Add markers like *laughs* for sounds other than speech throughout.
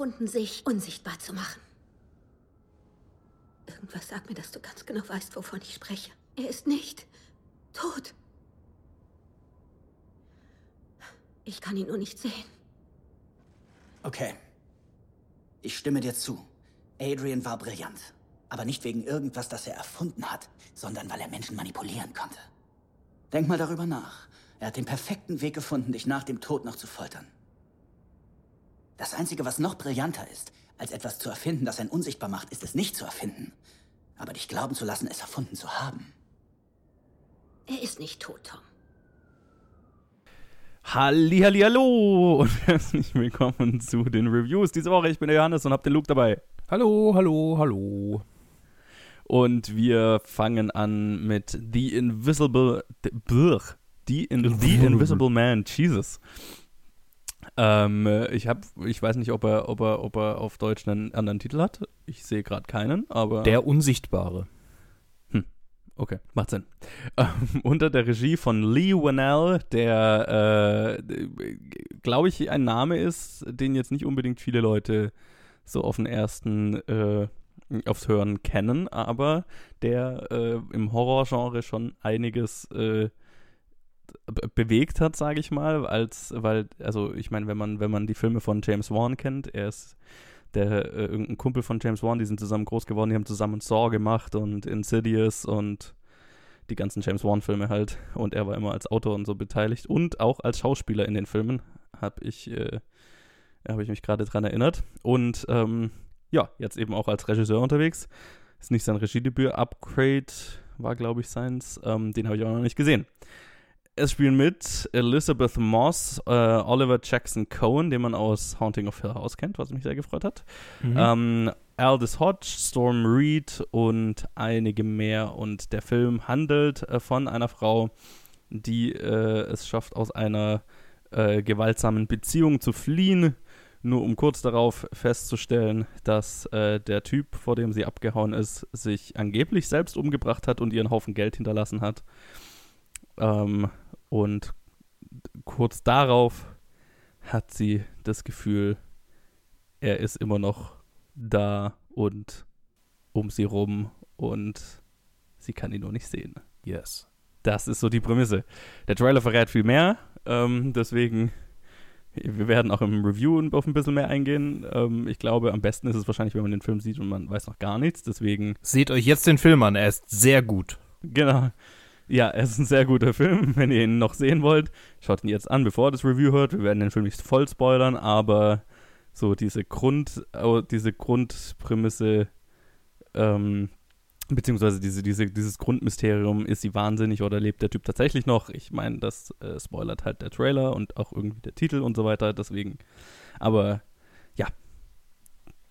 gefunden, sich unsichtbar zu machen. Irgendwas sagt mir, dass du ganz genau weißt, wovon ich spreche. Er ist nicht tot. Ich kann ihn nur nicht sehen. Okay. Ich stimme dir zu. Adrian war brillant. Aber nicht wegen irgendwas, das er erfunden hat, sondern weil er Menschen manipulieren konnte. Denk mal darüber nach. Er hat den perfekten Weg gefunden, dich nach dem Tod noch zu foltern. Das Einzige, was noch brillanter ist, als etwas zu erfinden, das einen unsichtbar macht, ist es nicht zu erfinden, aber dich glauben zu lassen, es erfunden zu haben. Er ist nicht tot, Tom. Hallihallo und *laughs* herzlich willkommen zu den Reviews diese Woche. Ich bin der Johannes und hab den Luke dabei. Hallo, hallo, hallo. Und wir fangen an mit The Invisible. The, The, in, The Invisible Man. Jesus. Ähm, ich habe, ich weiß nicht, ob er, ob er, ob er auf Deutsch einen anderen Titel hat. Ich sehe gerade keinen, aber. Der Unsichtbare. Hm, okay, macht Sinn. *laughs* Ähm, unter der Regie von Lee Whannell, der, äh, glaube ich, ein Name ist, den jetzt nicht unbedingt viele Leute so auf den ersten, äh, aufs Hören kennen, aber der äh, im Horrorgenre schon einiges äh, bewegt hat, sage ich mal, als, weil, also ich meine, wenn man, wenn man die Filme von James Wan kennt, er ist der äh, irgendein Kumpel von James Wan, die sind zusammen groß geworden, die haben zusammen Saw gemacht und Insidious und die ganzen James Wan-Filme halt. Und er war immer als Autor und so beteiligt und auch als Schauspieler in den Filmen, habe ich, äh, habe ich mich gerade dran erinnert. Und ähm, ja, jetzt eben auch als Regisseur unterwegs. Ist nicht sein Regiedebüt. Upgrade war, glaube ich, seins. Ähm, den habe ich auch noch nicht gesehen. Es spielen mit Elizabeth Moss, äh, Oliver Jackson Cohen, den man aus Haunting of Hill House kennt, was mich sehr gefreut hat. Mhm. Ähm, Aldous Hodge, Storm Reed und einige mehr. Und der Film handelt äh, von einer Frau, die äh, es schafft, aus einer äh, gewaltsamen Beziehung zu fliehen, nur um kurz darauf festzustellen, dass äh, der Typ, vor dem sie abgehauen ist, sich angeblich selbst umgebracht hat und ihren Haufen Geld hinterlassen hat. Ähm, und kurz darauf hat sie das Gefühl, er ist immer noch da und um sie rum und sie kann ihn nur nicht sehen. Yes. Das ist so die Prämisse. Der Trailer verrät viel mehr, ähm, deswegen, wir werden auch im Review auf ein bisschen mehr eingehen. Ähm, ich glaube, am besten ist es wahrscheinlich, wenn man den Film sieht und man weiß noch gar nichts, deswegen. Seht euch jetzt den Film an, er ist sehr gut. Genau. Ja, es ist ein sehr guter Film. *laughs* Wenn ihr ihn noch sehen wollt, schaut ihn jetzt an, bevor ihr das Review hört. Wir werden den Film nicht voll spoilern, aber so diese Grund, diese Grundprämisse, ähm, beziehungsweise diese, diese, dieses Grundmysterium, ist sie wahnsinnig oder lebt der Typ tatsächlich noch? Ich meine, das äh, spoilert halt der Trailer und auch irgendwie der Titel und so weiter, deswegen. Aber ja,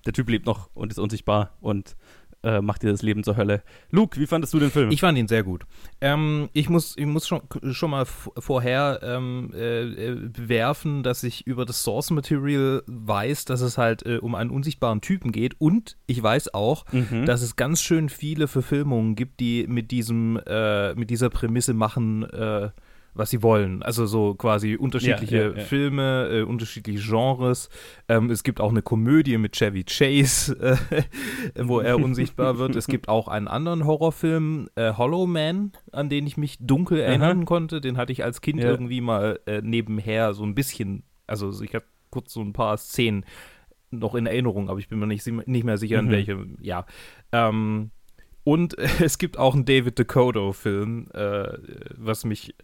der Typ lebt noch und ist unsichtbar und äh, macht dir das Leben zur Hölle. Luke, wie fandest du den Film? Ich fand ihn sehr gut. Ähm, ich muss, ich muss schon, schon mal vorher ähm, äh, bewerfen, dass ich über das Source Material weiß, dass es halt äh, um einen unsichtbaren Typen geht und ich weiß auch, mhm. dass es ganz schön viele Verfilmungen gibt, die mit diesem, äh, mit dieser Prämisse machen, äh, was sie wollen. Also so quasi unterschiedliche ja, ja, ja. Filme, äh, unterschiedliche Genres. Ähm, es gibt auch eine Komödie mit Chevy Chase, *laughs* äh, wo er *laughs* unsichtbar wird. Es gibt auch einen anderen Horrorfilm, äh, Hollow Man, an den ich mich dunkel erinnern konnte. Den hatte ich als Kind irgendwie mal äh, nebenher so ein bisschen, also ich habe kurz so ein paar Szenen noch in Erinnerung, aber ich bin mir nicht, nicht mehr sicher, in mhm. welche, ja. Ähm, und *laughs* es gibt auch einen David Dakota-Film, äh, was mich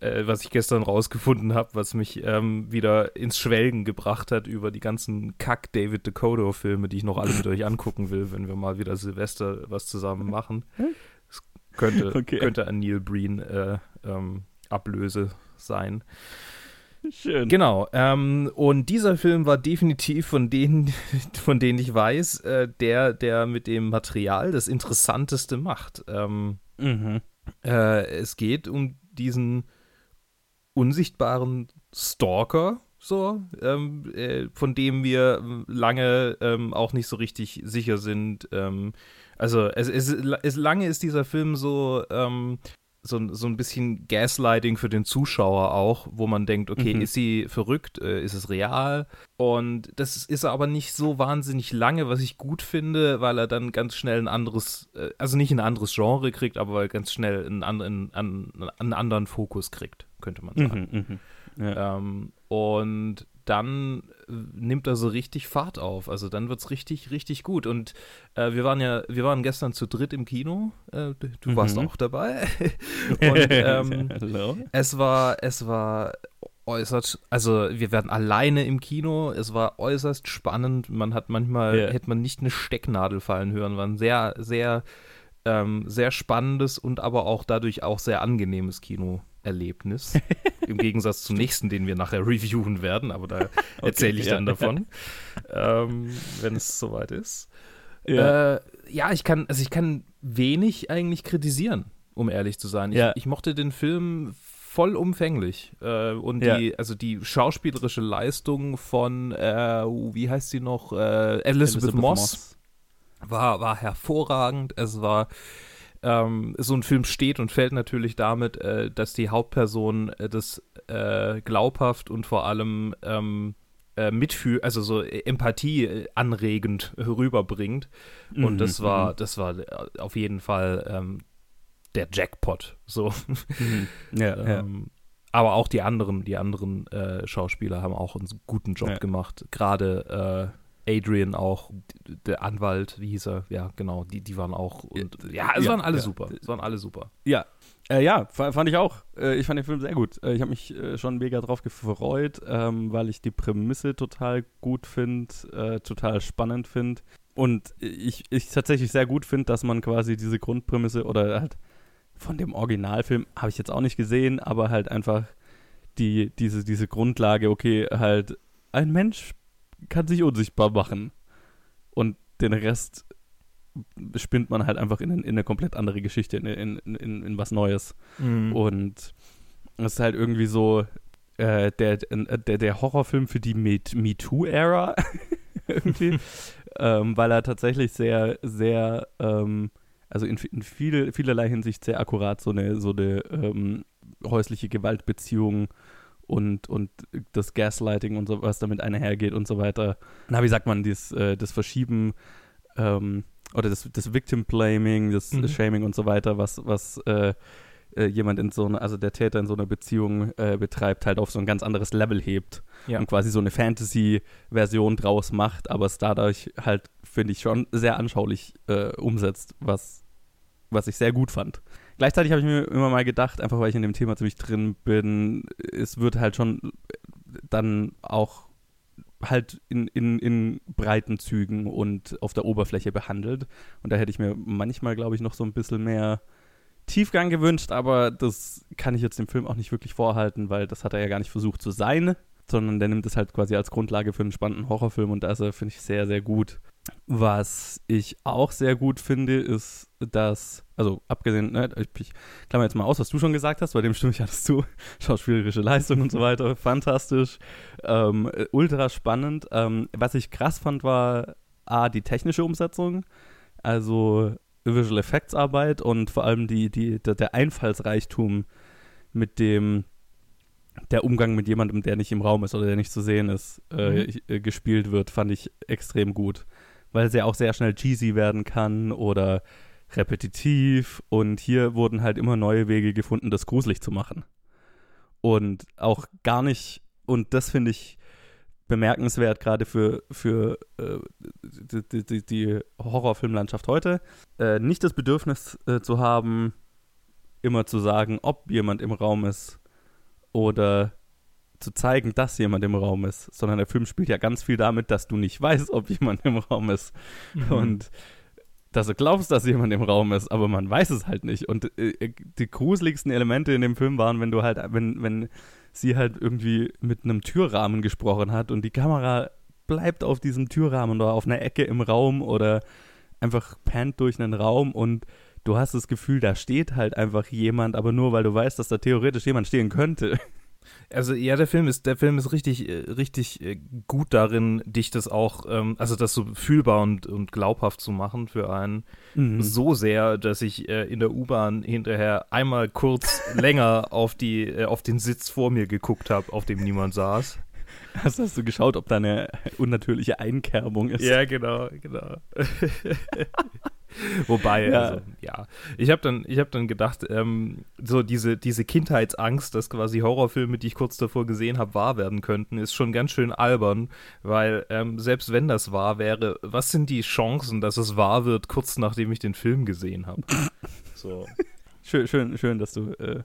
äh, was ich gestern rausgefunden habe, was mich ähm, wieder ins Schwelgen gebracht hat über die ganzen Kack-David Dakota-Filme, die ich noch alle mit euch angucken will, wenn wir mal wieder Silvester was zusammen machen. Das könnte, *laughs* okay. könnte an Neil Breen äh, ähm, Ablöse sein. Schön. Genau. Ähm, und dieser Film war definitiv von denen, *laughs* von denen ich weiß, äh, der, der mit dem Material das Interessanteste macht. Ähm, mhm. äh, es geht um diesen unsichtbaren Stalker, so, ähm, äh, von dem wir lange ähm, auch nicht so richtig sicher sind. Ähm, also es, es, es, lange ist dieser Film so, ähm, so, so ein bisschen Gaslighting für den Zuschauer auch, wo man denkt, okay, mhm. ist sie verrückt, äh, ist es real? Und das ist aber nicht so wahnsinnig lange, was ich gut finde, weil er dann ganz schnell ein anderes, äh, also nicht ein anderes Genre kriegt, aber weil ganz schnell einen, anderen, einen, einen anderen Fokus kriegt, könnte man sagen. Mhm, mh. ja. ähm, und dann äh, nimmt er so richtig Fahrt auf. Also dann wird es richtig, richtig gut. Und äh, wir waren ja, wir waren gestern zu dritt im Kino. Äh, du mhm. warst auch dabei. *laughs* Und ähm, *laughs* es war, es war äußerst, also wir werden alleine im Kino. Es war äußerst spannend. Man hat manchmal, yeah. hätte man nicht eine Stecknadel fallen hören. War ein sehr, sehr, ähm, sehr spannendes und aber auch dadurch auch sehr angenehmes Kino. *laughs* Im Gegensatz zum nächsten, den wir nachher reviewen werden, aber da *laughs* erzähle okay, ich dann ja. davon, *laughs* ähm, wenn es soweit ist. Ja. Äh, ja, ich kann, also ich kann wenig eigentlich kritisieren, um ehrlich zu sein. Ich, ja. ich mochte den Film vollumfänglich. Äh, und ja. die, also die schauspielerische Leistung von, äh, wie heißt sie noch, äh, Elizabeth, Elizabeth Moss, Moss, War, war hervorragend. Es war ähm, so ein Film steht und fällt natürlich damit, äh, dass die Hauptperson äh, das äh, glaubhaft und vor allem ähm, äh, Mitfühl, also so Empathie äh, anregend rüberbringt. Mhm, und das war, mhm. das war äh, auf jeden Fall ähm, der Jackpot. So. Mhm. Ja, *laughs* ähm, ja. Aber auch die anderen, die anderen Schauspieler haben auch einen guten Job ja. gemacht. Gerade Adrian auch, der Anwalt, wie hieß er? Ja, genau, die, die waren auch. Und, ja, es ja, waren alle ja. super. Es waren alle super. Ja. Äh, ja, fand ich auch. Äh, ich fand den Film sehr gut. Äh, ich habe mich äh, schon mega drauf gefreut, ähm, weil ich die Prämisse total gut finde, äh, total spannend finde. Und ich, ich tatsächlich sehr gut finde, dass man quasi diese Grundprämisse oder halt von dem Originalfilm habe ich jetzt auch nicht gesehen, aber halt einfach die, diese, diese Grundlage, okay, halt ein Mensch kann sich unsichtbar machen. Und den Rest spinnt man halt einfach in, in eine komplett andere Geschichte, in, in, in, in was Neues. Mhm. Und es ist halt irgendwie so äh, der, der, der Horrorfilm für die MeToo-Ära *laughs* irgendwie. *laughs* ähm, weil er tatsächlich sehr, sehr, ähm, also in, in viel, vielerlei Hinsicht sehr akkurat so eine, so eine ähm, häusliche Gewaltbeziehung und, und das Gaslighting und so, was damit einhergeht und so weiter. Na, wie sagt man, dies, äh, das Verschieben ähm, oder das, das Victim Blaming, das mhm. Shaming und so weiter, was, was äh, äh, jemand in so einer, also der Täter in so einer Beziehung äh, betreibt, halt auf so ein ganz anderes Level hebt ja. und quasi so eine Fantasy-Version draus macht, aber es dadurch halt, finde ich, schon sehr anschaulich äh, umsetzt, was, was ich sehr gut fand. Gleichzeitig habe ich mir immer mal gedacht, einfach weil ich in dem Thema ziemlich drin bin, es wird halt schon dann auch halt in, in, in breiten Zügen und auf der Oberfläche behandelt. Und da hätte ich mir manchmal, glaube ich, noch so ein bisschen mehr Tiefgang gewünscht, aber das kann ich jetzt dem Film auch nicht wirklich vorhalten, weil das hat er ja gar nicht versucht zu sein, sondern der nimmt es halt quasi als Grundlage für einen spannenden Horrorfilm und da ist er, finde ich, sehr, sehr gut. Was ich auch sehr gut finde, ist, dass, also abgesehen, ne, ich, ich klammer jetzt mal aus, was du schon gesagt hast, bei dem stimme ich alles zu. *laughs* Schauspielerische Leistung und so weiter, fantastisch, ähm, ultra spannend. Ähm, was ich krass fand, war A, die technische Umsetzung, also Visual Effects Arbeit und vor allem die, die, der, Einfallsreichtum, mit dem der Umgang mit jemandem, der nicht im Raum ist oder der nicht zu sehen ist, äh, mhm. äh, gespielt wird, fand ich extrem gut weil es ja auch sehr schnell cheesy werden kann oder repetitiv. Und hier wurden halt immer neue Wege gefunden, das gruselig zu machen. Und auch gar nicht, und das finde ich bemerkenswert, gerade für, für äh, die, die, die, Horrorfilmlandschaft heute, äh, nicht das Bedürfnis äh, zu haben, immer zu sagen, ob jemand im Raum ist oder zu zeigen, dass jemand im Raum ist, sondern der Film spielt ja ganz viel damit, dass du nicht weißt, ob jemand im Raum ist. Mhm. Und dass du glaubst, dass jemand im Raum ist, aber man weiß es halt nicht. Und äh, äh, die gruseligsten Elemente in dem Film waren, wenn du halt, wenn, wenn sie halt irgendwie mit einem Türrahmen gesprochen hat und die Kamera bleibt auf diesem Türrahmen oder auf einer Ecke im Raum oder einfach pannt durch einen Raum und du hast das Gefühl, da steht halt einfach jemand, aber nur weil du weißt, dass da theoretisch jemand stehen könnte. Also ja, der Film ist, der Film ist richtig, äh, richtig äh, gut darin, dich das auch, ähm, also das so fühlbar und, und glaubhaft zu machen für einen. Mhm. So sehr, dass ich äh, in der U-Bahn hinterher einmal kurz *laughs* länger auf die, äh, auf den Sitz vor mir geguckt habe, auf dem niemand saß. Hast, hast du geschaut, ob da eine unnatürliche Einkerbung ist? Ja, genau, genau. *laughs* *laughs* Wobei, Ja. also, ja, ich habe dann, ich habe dann gedacht, ähm, so diese, diese Kindheitsangst, dass quasi Horrorfilme, die ich kurz davor gesehen habe, wahr werden könnten, ist schon ganz schön albern, weil ähm, selbst wenn das wahr wäre, was sind die Chancen, dass es wahr wird, kurz nachdem ich den Film gesehen habe? *laughs* So, Schön, schön, schön, dass du, äh,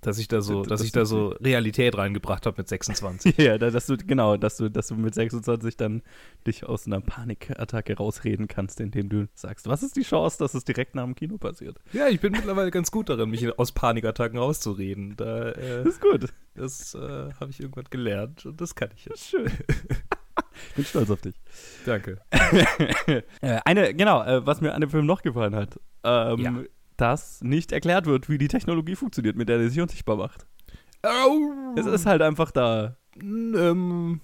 dass ich da so, Das- dass das- ich da so Realität reingebracht habe mit *laughs* 26. ja, da- dass du, genau, dass du, dass du mit 26 dann dich aus einer Panikattacke rausreden kannst, indem du sagst, was ist die Chance, dass es direkt nach dem Kino passiert? ja, ich bin mittlerweile ganz gut darin, mich aus Panikattacken rauszureden. Da, äh, Das ist gut. Das äh, habe ich irgendwann gelernt und das kann ich jetzt. Schön. Ich bin stolz auf dich. Danke. *laughs* Äh, eine, genau, äh, was mir an dem Film noch gefallen hat, ähm, Ja. Dass nicht erklärt wird, wie die Technologie funktioniert, mit der er sich unsichtbar macht. Oh. Es ist halt einfach da. ähm,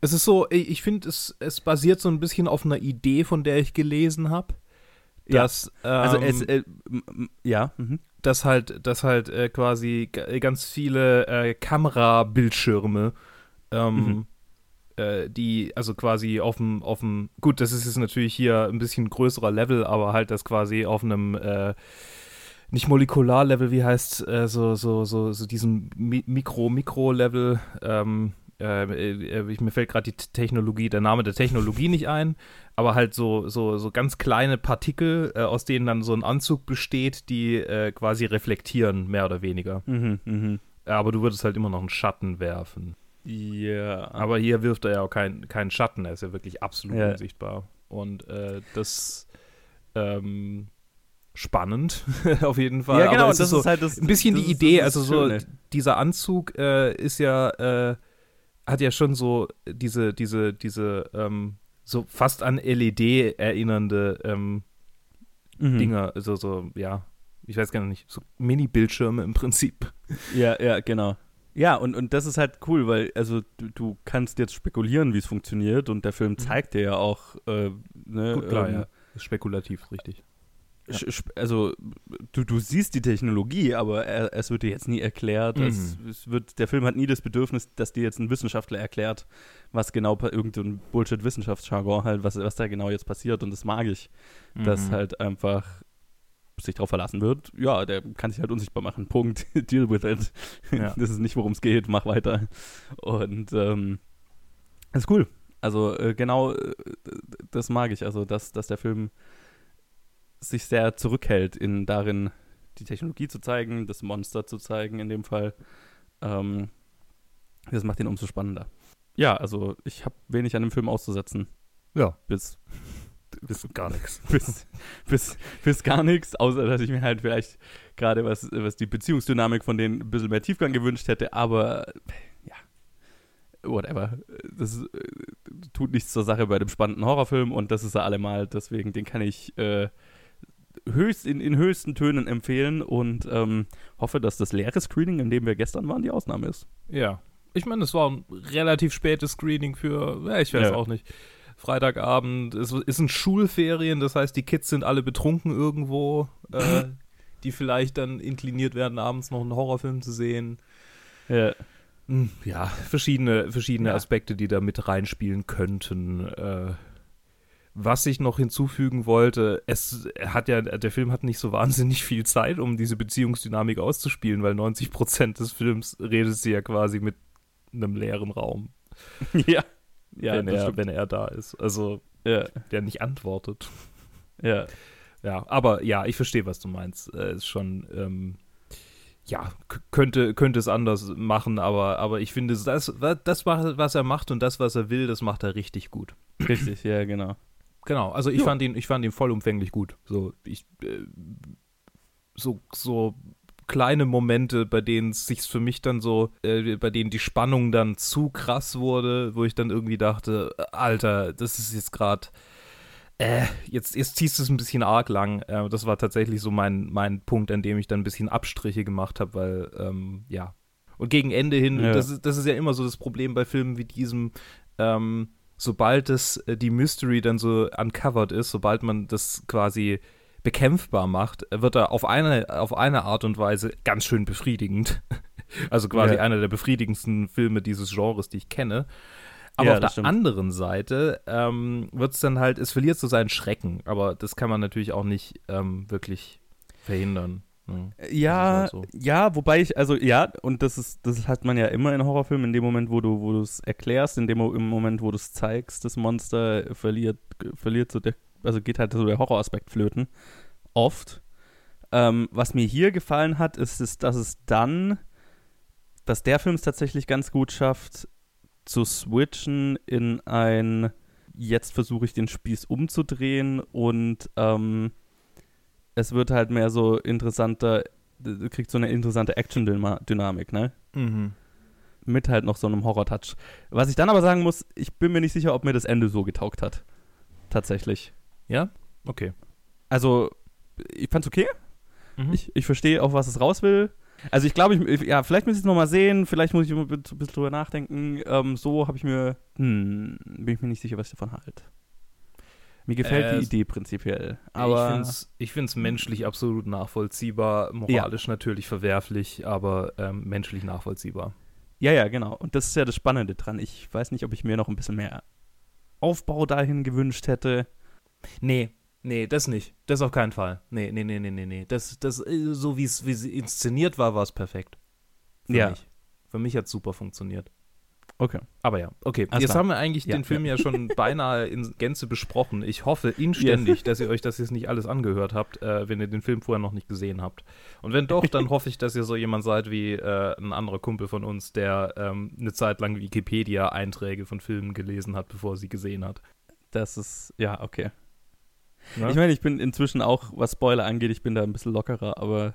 es ist so, ich, finde, es, es basiert so ein bisschen auf einer Idee, von der ich gelesen habe. Ja. Dass, Also ähm, es, äh, ja, mhm. dass halt, dass halt äh, quasi ganz viele äh, Kamerabildschirme, ähm, Mhm. Äh, die also quasi auf dem, auf dem, gut, das ist jetzt natürlich hier ein bisschen größerer Level, aber halt das quasi auf einem äh, nicht Molekularlevel, wie heißt äh, so so so so diesem Mi Mikro Mikro Level. Ähm, äh, äh, ich, mir fällt gerade die Technologie, der Name der Technologie nicht ein, aber halt so so so ganz kleine Partikel, äh, aus denen dann so ein Anzug besteht, die äh, quasi reflektieren mehr oder weniger. Mhm, mhm. Aber du würdest halt immer noch einen Schatten werfen. Ja. Aber hier wirft er ja auch keinen keinen Schatten, er ist ja wirklich absolut Ja. unsichtbar. Und äh, das ähm, spannend *laughs* auf jeden Fall. ja, genau, das ist so ist halt das. ein bisschen das die ist- Idee, das also so Schöne. dieser Anzug äh, ist ja äh, hat ja schon so diese diese diese ähm, so fast an LED erinnernde ähm, Mhm. Dinger, also so ja, ich weiß gar nicht, so Mini-Bildschirme im Prinzip. Ja, ja, genau. Ja, und, und das ist halt cool, weil, also du, du kannst jetzt spekulieren, wie es funktioniert und der Film zeigt dir ja auch, äh, ne, Mhm. Gut, klar, ähm, ja. Spekulativ, richtig. also du, du siehst die Technologie, aber er, es wird dir jetzt nie erklärt. Es, Mhm. es wird, der Film hat nie das Bedürfnis, dass dir jetzt ein Wissenschaftler erklärt, was genau, irgendein Bullshit-Wissenschaftsjargon halt, was, was da genau jetzt passiert und das mag ich, dass Mhm. halt einfach sich darauf verlassen wird, ja, der kann sich halt unsichtbar machen, Punkt, *laughs* deal with it. Ja. *laughs* Das ist nicht, worum es geht, mach weiter. Und ähm, das ist cool. Also äh, genau äh, das mag ich, also dass, dass der Film sich sehr zurückhält in darin, die Technologie zu zeigen, das Monster zu zeigen in dem Fall. Ähm, das macht ihn umso spannender. Ja, also ich habe wenig an dem Film auszusetzen. Ja. Bis, bis gar nichts. bis, bis, bis gar nichts, außer dass ich mir halt vielleicht gerade was, was die Beziehungsdynamik von denen ein bisschen mehr Tiefgang gewünscht hätte, aber ja, whatever. Das äh, tut nichts zur Sache bei dem spannenden Horrorfilm und das ist er allemal, deswegen den kann ich äh, höchst in, in höchsten Tönen empfehlen und ähm, hoffe, dass das leere Screening, in dem wir gestern waren, die Ausnahme ist. Ja. Ich meine, es war ein relativ spätes Screening für, ja, ich weiß Ja. auch nicht. Freitagabend, es ist ein Schulferien, das heißt, die Kids sind alle betrunken irgendwo, äh, *laughs* die vielleicht dann inkliniert werden, abends noch einen Horrorfilm zu sehen. Ja. Hm, Ja, verschiedene, verschiedene Ja. Aspekte, die da mit reinspielen könnten. Äh, was ich noch hinzufügen wollte, es hat ja, der Film hat nicht so wahnsinnig viel Zeit, um diese Beziehungsdynamik auszuspielen, weil 90% des Films redet sie ja quasi mit einem leeren Raum, *laughs* ja. Ja, wenn, er, wenn er da ist. Also, Ja, der nicht antwortet. ja. Ja, aber ja, ich verstehe, was du meinst. Äh, ist schon, ähm, ja, könnte, könnte es anders machen, aber, aber ich finde, das, das, was er macht und das, was er will, das macht er richtig gut. Richtig, ja, genau. Genau, also ich Jo. fand ihn, ich fand ihn vollumfänglich gut. So, ich, äh, so, so kleine Momente, bei denen es sich für mich dann so, äh, bei denen die Spannung dann zu krass wurde, wo ich dann irgendwie dachte, Alter, das ist jetzt gerade, äh, jetzt, jetzt ziehst du es ein bisschen arg lang. Äh, das war tatsächlich so mein, mein Punkt, an dem ich dann ein bisschen Abstriche gemacht habe, weil, ähm, ja. Und gegen Ende hin, Ja. das, ist, das ist ja immer so das Problem bei Filmen wie diesem, ähm, sobald es äh, die Mystery dann so uncovered ist, sobald man das quasi bekämpfbar macht, wird er auf eine, auf eine Art und Weise ganz schön befriedigend. *laughs* Also quasi Ja. einer der befriedigendsten Filme dieses Genres, die ich kenne. Aber Ja, auf der stimmt. anderen Seite ähm, wird es dann halt, es verliert so seinen Schrecken, aber das kann man natürlich auch nicht ähm, wirklich verhindern. ne? Ja, halt so. ja, wobei ich, also ja, und das ist, das hat man ja immer in Horrorfilmen, in dem Moment, wo du, wo du es erklärst, in dem im Moment, wo du es zeigst, das Monster verliert, verliert so der, also geht halt so der Horroraspekt flöten. Oft. Ähm, was mir hier gefallen hat, ist, ist, dass es dann, dass der Film es tatsächlich ganz gut schafft, zu switchen in ein, jetzt versuche ich den Spieß umzudrehen und ähm, es wird halt mehr so interessanter, du kriegst so eine interessante Action-Dynamik, ne? Mhm. Mit halt noch so einem Horror-Touch. Was ich dann aber sagen muss, ich bin mir nicht sicher, ob mir das Ende so getaugt hat. Tatsächlich. Ja? Okay. Also, ich fand's okay. Mhm. Ich, ich verstehe auch, was es raus will. Also ich glaube, ich, ja, vielleicht muss ich es nochmal sehen, vielleicht muss ich ein bisschen drüber nachdenken. Ähm, so habe ich mir, hm, bin ich mir nicht sicher, was ich davon halte. Mir gefällt Äh, die Idee prinzipiell, ich aber finde es ich menschlich absolut nachvollziehbar, moralisch natürlich verwerflich, aber ähm, menschlich nachvollziehbar. ja, ja, genau. Und das ist ja das Spannende dran. Ich weiß nicht, ob ich mir noch ein bisschen mehr Aufbau dahin gewünscht hätte. Nee, nee, das nicht. Das auf keinen Fall. Nee, nee, nee, nee, nee, nee. Das, das, äh, so wie es inszeniert war, war es perfekt. Für Ja. mich. Für mich hat es super funktioniert. Okay. Aber ja, okay. Alles Jetzt klar. haben wir eigentlich Ja, den Film ja. ja, schon *laughs* beinahe in Gänze besprochen. Ich hoffe inständig, dass ihr euch das jetzt nicht alles angehört habt, äh, wenn ihr den Film vorher noch nicht gesehen habt. Und wenn doch, dann *laughs* hoffe ich, dass ihr so jemand seid wie äh, ein anderer Kumpel von uns, der ähm, eine Zeit lang Wikipedia-Einträge von Filmen gelesen hat, bevor er sie gesehen hat. Das ist, ja, okay. Ne? Ich meine, ich bin inzwischen auch, was Spoiler angeht, ich bin da ein bisschen lockerer, aber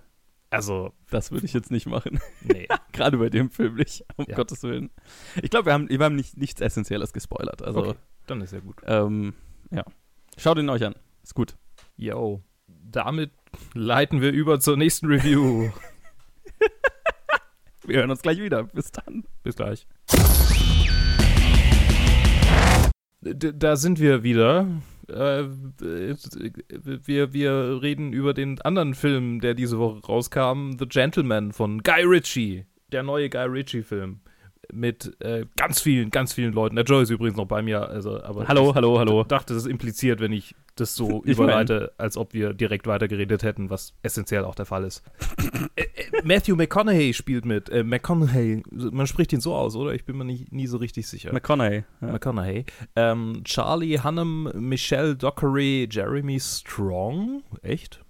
also, das würde ich jetzt nicht machen. nee. *laughs* Gerade bei dem Film nicht, um Ja. Gottes Willen. Ich glaube, wir haben, wir haben nicht, nichts Essentielles gespoilert. Also, Okay. Dann ist ja gut. ähm, ja. Schaut ihn euch an. Ist gut. Yo. Damit leiten wir über zur nächsten Review. *laughs* Wir hören uns gleich wieder. Bis dann. Bis gleich. D da sind wir wieder. Äh, wir, wir reden über den anderen Film, der diese Woche rauskam, The Gentleman von Guy Ritchie. Der neue Guy Ritchie-Film. Mit äh, ganz vielen, ganz vielen Leuten. Der Joe ist übrigens noch bei mir. Also, aber Hallo, ich hallo, hallo. dachte, das impliziert, wenn ich das so *laughs* Ich überleite, als ob wir direkt weitergeredet hätten, was essentiell auch der Fall ist. *laughs* Matthew McConaughey spielt mit. Äh, McConaughey, man spricht ihn so aus, oder? Ich bin mir nicht, nie so richtig sicher. McConaughey. Ja. McConaughey. Ähm, Charlie Hunnam, Michelle Dockery, Jeremy Strong, echt?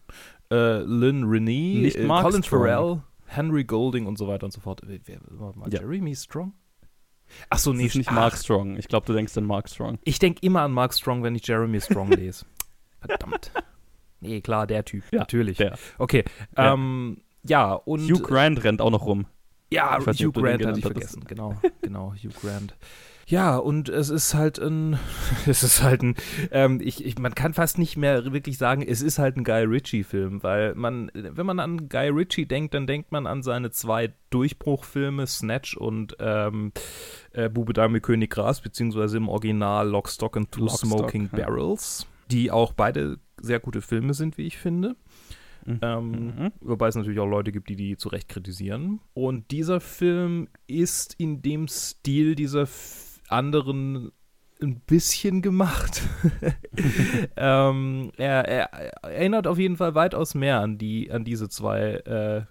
Äh, Lynn Renee, Nicht äh, Mark Colin Strong. Farrell, Henry Golding und so weiter und so fort. Äh, Wer, warte mal, Ja. Jeremy Strong? Ach so, Das nee, ist nicht ach, Mark Strong. Ich glaube, du denkst an Mark Strong. Ich denke immer an Mark Strong, wenn ich Jeremy Strong lese. *laughs* Verdammt. Nee, klar, der Typ. Ja, natürlich. der. Okay. Ja. Ähm, ja, und. Hugh Grant rennt auch noch rum. Ja, nicht, Hugh Grant hatte ich vergessen. Genau, *laughs* genau, Hugh Grant. Ja, und es ist halt ein, *laughs* es ist halt ein, ähm, ich, ich, man kann fast nicht mehr wirklich sagen, es ist halt ein Guy Ritchie-Film, weil man, wenn man an Guy Ritchie denkt, dann denkt man an seine zwei Durchbruchfilme, Snatch und ähm, äh, Bube Dame König Gras, beziehungsweise im Original Lock, Stock and Two Lock, Stock, Smoking ja. Barrels, die auch beide sehr gute Filme sind, wie ich finde. Mhm. Ähm, Mhm. Wobei es natürlich auch Leute gibt, die die zu Recht kritisieren. Und dieser Film ist in dem Stil dieser anderen ein bisschen gemacht. *laughs* ähm, er, er erinnert auf jeden Fall weitaus mehr an die an diese zwei äh,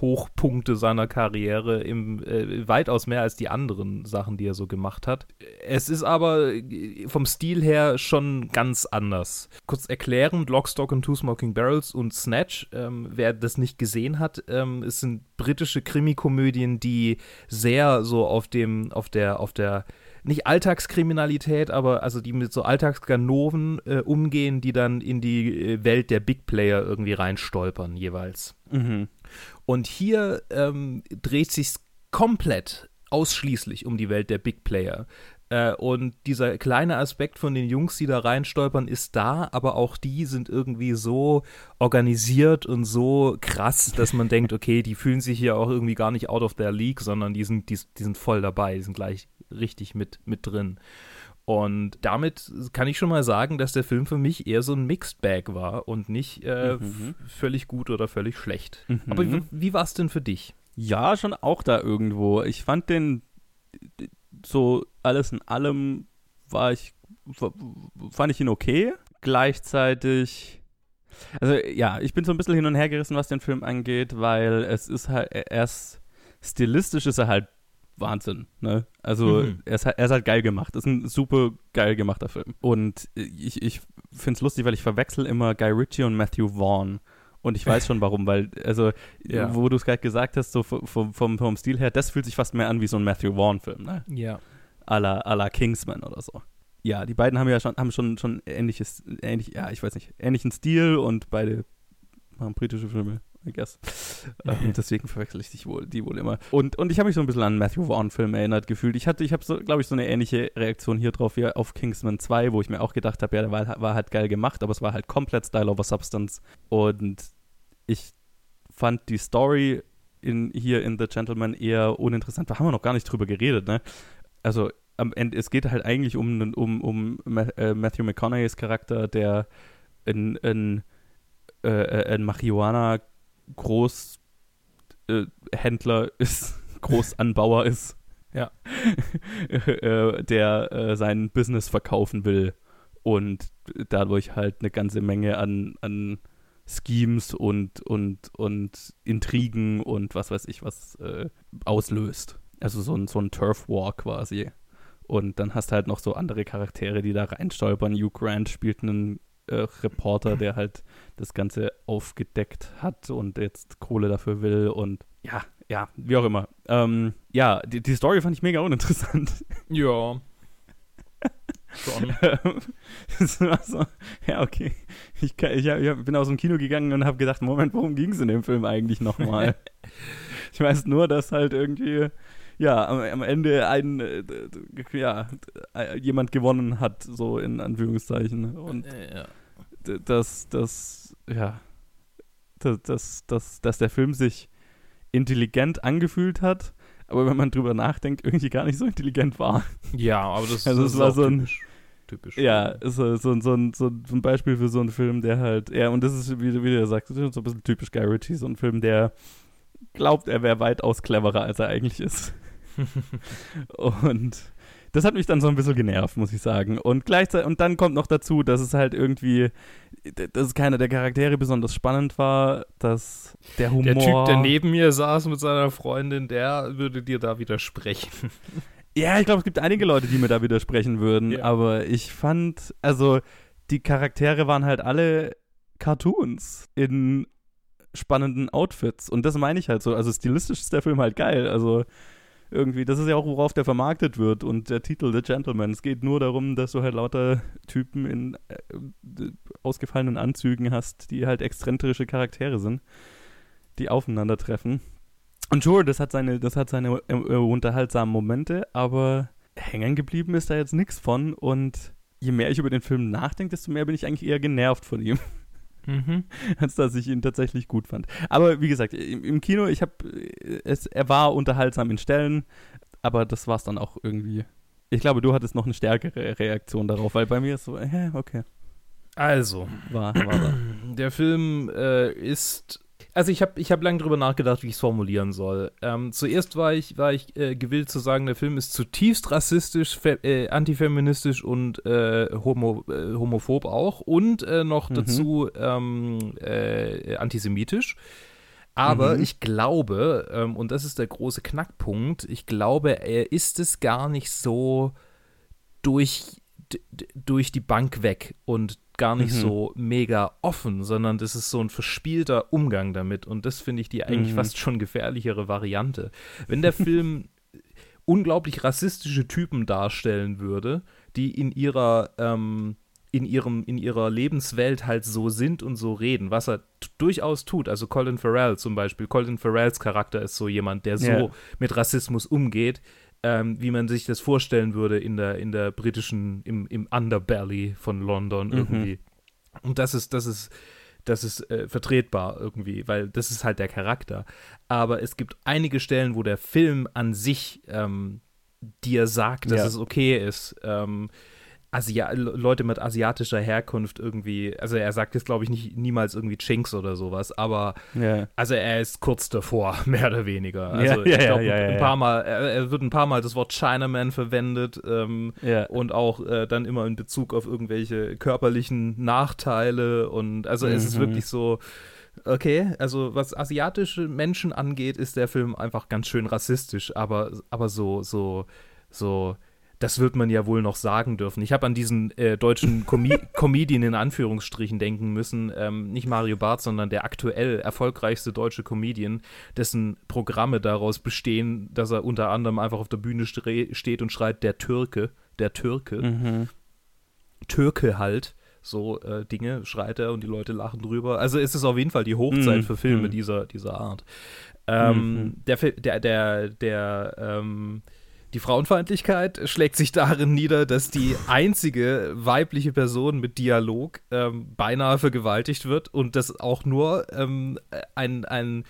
Hochpunkte seiner Karriere, im, äh, weitaus mehr als die anderen Sachen, die er so gemacht hat. Es ist aber äh, vom Stil her schon ganz anders. Kurz erklärend, Lockstock and Two Smoking Barrels und Snatch, ähm, wer das nicht gesehen hat, ähm, es sind britische Krimikomödien, die sehr so auf dem, auf der, auf der nicht Alltagskriminalität, aber also die mit so Alltagsganoven äh, umgehen, die dann in die äh, Welt der Big Player irgendwie reinstolpern jeweils. Mhm. Und hier ähm, dreht sich's komplett ausschließlich um die Welt der Big Player. Äh, und dieser kleine Aspekt von den Jungs, die da reinstolpern, ist da, aber auch die sind irgendwie so organisiert und so krass, dass man denkt, okay, die fühlen sich hier auch irgendwie gar nicht out of their league, sondern die sind, die, die sind voll dabei, die sind gleich richtig mit, mit drin. Und damit kann ich schon mal sagen, dass der Film für mich eher so ein Mixed Bag war und nicht äh, mhm. völlig gut oder völlig schlecht. Mhm. Aber wie, wie war es denn für dich? Ja, schon auch da irgendwo. Ich fand den so alles in allem war ich fand ich ihn okay. Gleichzeitig also ja, ich bin so ein bisschen hin und her gerissen, was den Film angeht, weil es ist halt erst stilistisch ist er halt Wahnsinn. Ne? Also mhm. er, ist, halt, er ist halt geil gemacht. Das ist ein super geil gemachter Film. Und ich, ich finde es lustig, weil ich verwechsel immer Guy Ritchie und Matthew Vaughn. Und ich weiß schon warum, weil, also, ja. wo du es gerade gesagt hast, so vom, vom, vom Stil her, das fühlt sich fast mehr an wie so ein Matthew Vaughn-Film, ne? Ja. A la, a la Kingsman oder so. Ja, die beiden haben ja schon, haben schon, schon ähnliches, ähnlich, ja, ich weiß nicht, ähnlichen Stil und beide machen britische Filme. I guess. ähm, *laughs* deswegen verwechsel ich dich wohl, die wohl immer. Und, und ich habe mich so ein bisschen an Matthew Vaughn-Film erinnert gefühlt. Ich hatte, ich habe so, glaube ich, so eine ähnliche Reaktion hier drauf wie auf Kingsman 2, wo ich mir auch gedacht habe, ja, der war, war halt geil gemacht, aber es war halt komplett Style over Substance. Und ich fand die Story in, hier in The Gentleman eher uninteressant. Da haben wir noch gar nicht drüber geredet, ne? Also am Ende, es geht halt eigentlich um, um, um äh, Matthew McConaughey's Charakter, der ein, ein, äh, äh ein Marihuana Großhändler äh, ist, *laughs* Großanbauer ist. Ja. *laughs* äh, der äh, sein Business verkaufen will und dadurch halt eine ganze Menge an, an Schemes und, und, und Intrigen und was weiß ich was äh, auslöst. Also so ein, so ein Turf War quasi. Und dann hast du halt noch so andere Charaktere, die da reinstolpern. Hugh Grant spielt einen äh, Reporter, der halt das Ganze aufgedeckt hat und jetzt Kohle dafür will und ja, ja, wie auch immer. Ähm, ja, die, die Story fand ich mega uninteressant. Ja. Schon. *laughs* so, ja, okay. Ich, ich, ich, bin aus dem Kino gegangen und habe gedacht, Moment, worum ging es in dem Film eigentlich nochmal? *laughs* ich weiß nur, dass halt irgendwie, ja, am, am Ende ein, äh, ja, jemand gewonnen hat, so in Anführungszeichen. Und ja dass, dass, ja, dass, dass, dass, dass der Film sich intelligent angefühlt hat, aber wenn man drüber nachdenkt, irgendwie gar nicht so intelligent war. Ja, aber das, *laughs* also das es war so ein, typisch. typisch. Ja, so, so, so, so, ein Beispiel für so einen Film, der halt, ja, und das ist, wie, wie du sagst, so ein bisschen typisch Guy Ritchie, so ein Film, der glaubt, er wäre weitaus cleverer, als er eigentlich ist. *laughs* und das hat mich dann so ein bisschen genervt, muss ich sagen. Und gleichzeitig, und dann kommt noch dazu, dass es halt irgendwie, dass keiner der Charaktere besonders spannend war, dass der Humor. Der Typ, der neben mir saß mit seiner Freundin, der würde dir da widersprechen. *laughs* Ja, ich glaube, es gibt einige Leute, die mir da widersprechen würden, ja. aber ich fand, also die Charaktere waren halt alle Cartoons in spannenden Outfits. Und das meine ich halt so. Also stilistisch ist der Film halt geil. Also irgendwie, das ist ja auch, worauf der vermarktet wird und der Titel The Gentleman. Es geht nur darum, dass du halt lauter Typen in äh, ausgefallenen Anzügen hast, die halt exzentrische Charaktere sind, die aufeinandertreffen. Und sure, das hat seine, das hat seine äh, unterhaltsamen Momente, aber hängen geblieben ist da jetzt nichts von und je mehr ich über den Film nachdenke, desto mehr bin ich eigentlich eher genervt von ihm. Mhm. *laughs* als dass ich ihn tatsächlich gut fand. Aber wie gesagt, im, im Kino, ich habe es, er war unterhaltsam in Stellen, aber das war es dann auch irgendwie. Ich glaube, du hattest noch eine stärkere Reaktion darauf, weil bei mir ist so, äh, okay. Also, war, war *clears throat* der Film äh, ist also ich habe ich hab lange drüber nachgedacht, wie ich es formulieren soll. Ähm, zuerst war ich, war ich äh, gewillt zu sagen, der Film ist zutiefst rassistisch, äh, antifeministisch und äh, homo, äh, homophob auch und äh, noch mhm. dazu ähm, äh, antisemitisch. Aber mhm. ich glaube, ähm, und das ist der große Knackpunkt, ich glaube, er ist es gar nicht so durch, durch die Bank weg und gar nicht mhm. so mega offen, sondern das ist so ein verspielter Umgang damit. Und das finde ich die eigentlich mhm. fast schon gefährlichere Variante. Wenn der Film *laughs* unglaublich rassistische Typen darstellen würde, die in ihrer ähm, in, ihrem, in ihrer Lebenswelt halt so sind und so reden, was er durchaus tut. Also Colin Farrell zum Beispiel. Colin Farrells Charakter ist so jemand, der so Ja. mit Rassismus umgeht, ähm, wie man sich das vorstellen würde in der, in der britischen, im, im Underbelly von London irgendwie. Und das ist, das ist, das ist äh, vertretbar irgendwie, weil das ist halt der Charakter. Aber es gibt einige Stellen, wo der Film an sich ähm, dir sagt, dass Ja. es okay ist, ähm, Asia Leute mit asiatischer Herkunft irgendwie, also er sagt jetzt glaube ich nicht niemals irgendwie Chinks oder sowas, aber Ja. also er ist kurz davor, *laughs* mehr oder weniger. Also ja, ich glaube, ja, ein paar Mal, er, er wird ein paar Mal das Wort Chinaman verwendet ähm, und auch äh, dann immer in Bezug auf irgendwelche körperlichen Nachteile und also es ist Mhm. wirklich so, okay, also was asiatische Menschen angeht, ist der Film einfach ganz schön rassistisch, aber, aber so, so, so, das wird man ja wohl noch sagen dürfen. Ich habe an diesen äh, deutschen *laughs* Comi Comedian in Anführungsstrichen denken müssen, ähm, nicht Mario Barth, sondern der aktuell erfolgreichste deutsche Comedian, dessen Programme daraus bestehen, dass er unter anderem einfach auf der Bühne steht und schreit, der Türke, der Türke. Mhm. Türke halt. So äh, Dinge schreit er und die Leute lachen drüber. Also es ist auf jeden Fall die Hochzeit Mhm. für Filme Mhm. dieser, dieser Art. Ähm, Mhm. Der, der, der, der, ähm, die Frauenfeindlichkeit schlägt sich darin nieder, dass die einzige weibliche Person mit Dialog ähm, beinahe vergewaltigt wird und das auch nur ähm, ein, ein,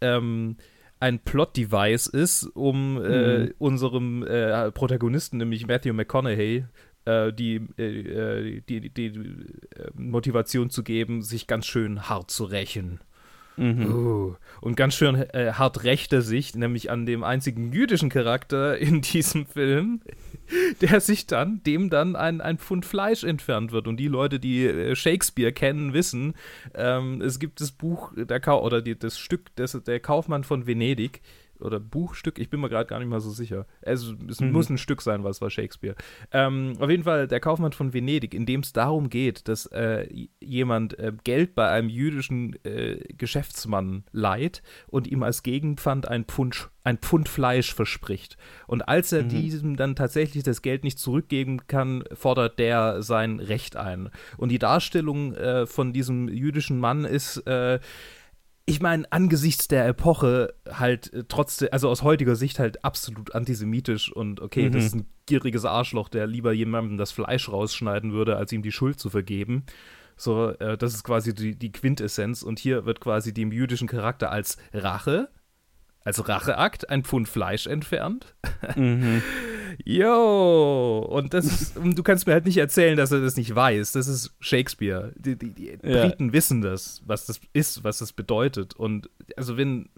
ähm, ein Plot-Device ist, um äh, Mhm. unserem äh, Protagonisten, nämlich Matthew McConaughey, äh, die, äh, äh, die, die, die äh, Motivation zu geben, sich ganz schön hart zu rächen. Mhm. Uh, und ganz schön äh, hart rächt er sich, nämlich an dem einzigen jüdischen Charakter *laughs* in diesem Film, der sich dann, dem dann ein, ein Pfund Fleisch entfernt wird. Und die Leute, die äh, Shakespeare kennen, wissen, ähm, es gibt das Buch, der Kau oder die, das Stück, das, der Kaufmann von Venedig, oder Buchstück, ich bin mir gerade gar nicht mal so sicher. Also, es Mhm. muss ein Stück sein, was war Shakespeare. Ähm, auf jeden Fall der Kaufmann von Venedig, in dem es darum geht, dass äh, jemand äh, Geld bei einem jüdischen äh, Geschäftsmann leiht und ihm als Gegenpfand ein Pfund, ein Pfund Fleisch verspricht. Und als er Mhm. diesem dann tatsächlich das Geld nicht zurückgeben kann, fordert der sein Recht ein. Und die Darstellung äh, von diesem jüdischen Mann ist äh, ich meine, angesichts der Epoche halt äh, trotzdem, also aus heutiger Sicht halt absolut antisemitisch und okay, Mhm. das ist ein gieriges Arschloch, der lieber jemandem das Fleisch rausschneiden würde, als ihm die Schuld zu vergeben. So, äh, das ist quasi die, die Quintessenz und hier wird quasi dem jüdischen Charakter als Rache, als Racheakt ein Pfund Fleisch entfernt. Mhm. *laughs* Yo! Und das ist, du kannst mir halt nicht erzählen, dass er das nicht weiß. Das ist Shakespeare. Die, die, die Ja. Briten wissen das, was das ist, was das bedeutet. Und also wenn,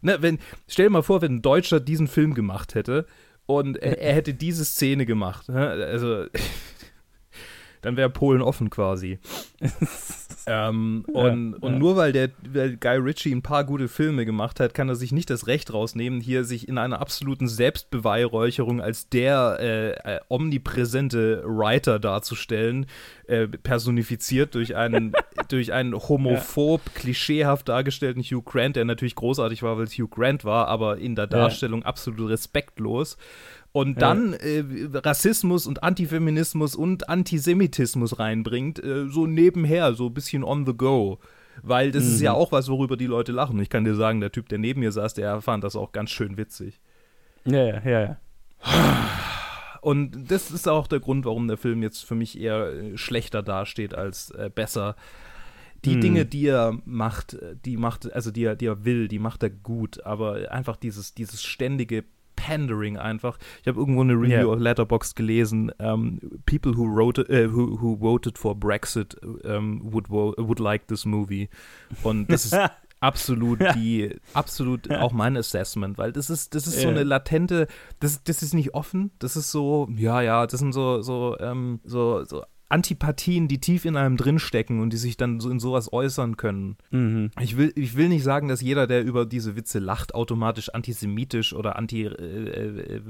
ne, wenn, stell dir mal vor, wenn ein Deutscher diesen Film gemacht hätte und er, er hätte diese Szene gemacht, ne? also *laughs* dann wäre Polen offen quasi. *laughs* ähm, und, Ja, und ja. nur weil der weil Guy Ritchie ein paar gute Filme gemacht hat, kann er sich nicht das Recht rausnehmen, hier sich in einer absoluten Selbstbeweihräucherung als der äh, äh, omnipräsente Writer darzustellen, äh, personifiziert durch einen, *laughs* durch einen homophob, klischeehaft dargestellten Hugh Grant, der natürlich großartig war, weil es Hugh Grant war, aber in der Darstellung absolut respektlos. Und dann äh, Rassismus und Antifeminismus und Antisemitismus reinbringt, äh, so nebenher, so ein bisschen on the go. Weil das ist ja auch was, worüber die Leute lachen. Ich kann dir sagen, der Typ, der neben mir saß, der fand das auch ganz schön witzig. Ja, ja, ja, ja. Und das ist auch der Grund, warum der Film jetzt für mich eher äh, schlechter dasteht als äh, besser. Die Hm. Dinge, die er macht, äh, die macht, also die er, die er will, die macht er gut, aber einfach dieses, dieses ständige Pandering einfach. Ich habe irgendwo eine Review Ja. auf Letterboxd gelesen. ähm, people who wrote, äh, who, who voted for Brexit ähm, would, wo- would like this movie. Und das ist *laughs* absolut die, absolut auch mein Assessment, weil das ist, das ist so Ja. eine latente, das, das ist nicht offen, das ist so, ja, ja, das sind so, so, ähm, so, so Antipathien, die tief in einem drinstecken und die sich dann so in sowas äußern können. Mhm. Ich will, ich will nicht sagen, dass jeder, der über diese Witze lacht, automatisch antisemitisch oder anti äh, äh,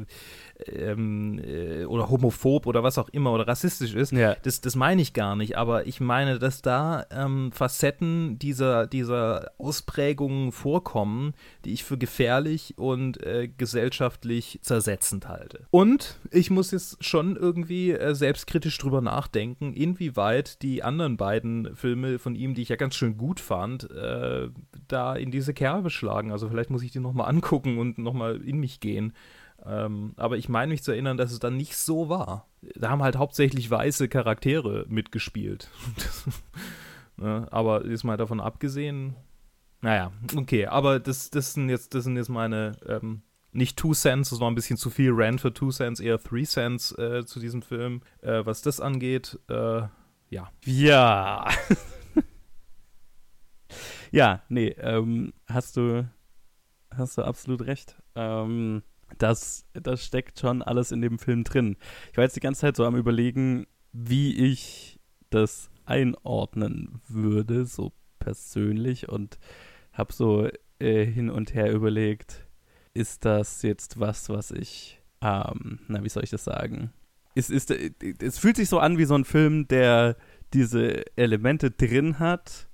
ähm, äh, oder homophob oder was auch immer oder rassistisch ist. Ja. Das, das meine ich gar nicht, aber ich meine, dass da ähm, Facetten dieser, dieser Ausprägungen vorkommen, die ich für gefährlich und äh, gesellschaftlich zersetzend halte. Und ich muss jetzt schon irgendwie äh, selbstkritisch drüber nachdenken, inwieweit die anderen beiden Filme von ihm, die ich ja ganz schön gut fand, äh, da in diese Kerbe schlagen. Also vielleicht muss ich die nochmal angucken und nochmal in mich gehen. Ähm, aber ich meine mich zu erinnern, dass es dann nicht so war. Da haben halt hauptsächlich weiße Charaktere mitgespielt. *laughs* ne? Aber ist mal davon abgesehen, naja, okay, aber das, das, sind, jetzt, das sind jetzt meine, ähm, nicht Two Cents, das war ein bisschen zu viel Rand für Two Cents, eher Three Cents äh, zu diesem Film. Äh, was das angeht, äh, ja. Ja. *laughs* ja, nee, ähm, hast du, hast du absolut recht. Ähm, das, das steckt schon alles in dem Film drin. Ich war jetzt die ganze Zeit so am überlegen, wie ich das einordnen würde, so persönlich und habe so äh, hin und her überlegt, ist das jetzt was, was ich, ähm, na, wie soll ich das sagen? Es, ist, äh, es fühlt sich so an wie so ein Film, der diese Elemente drin hat,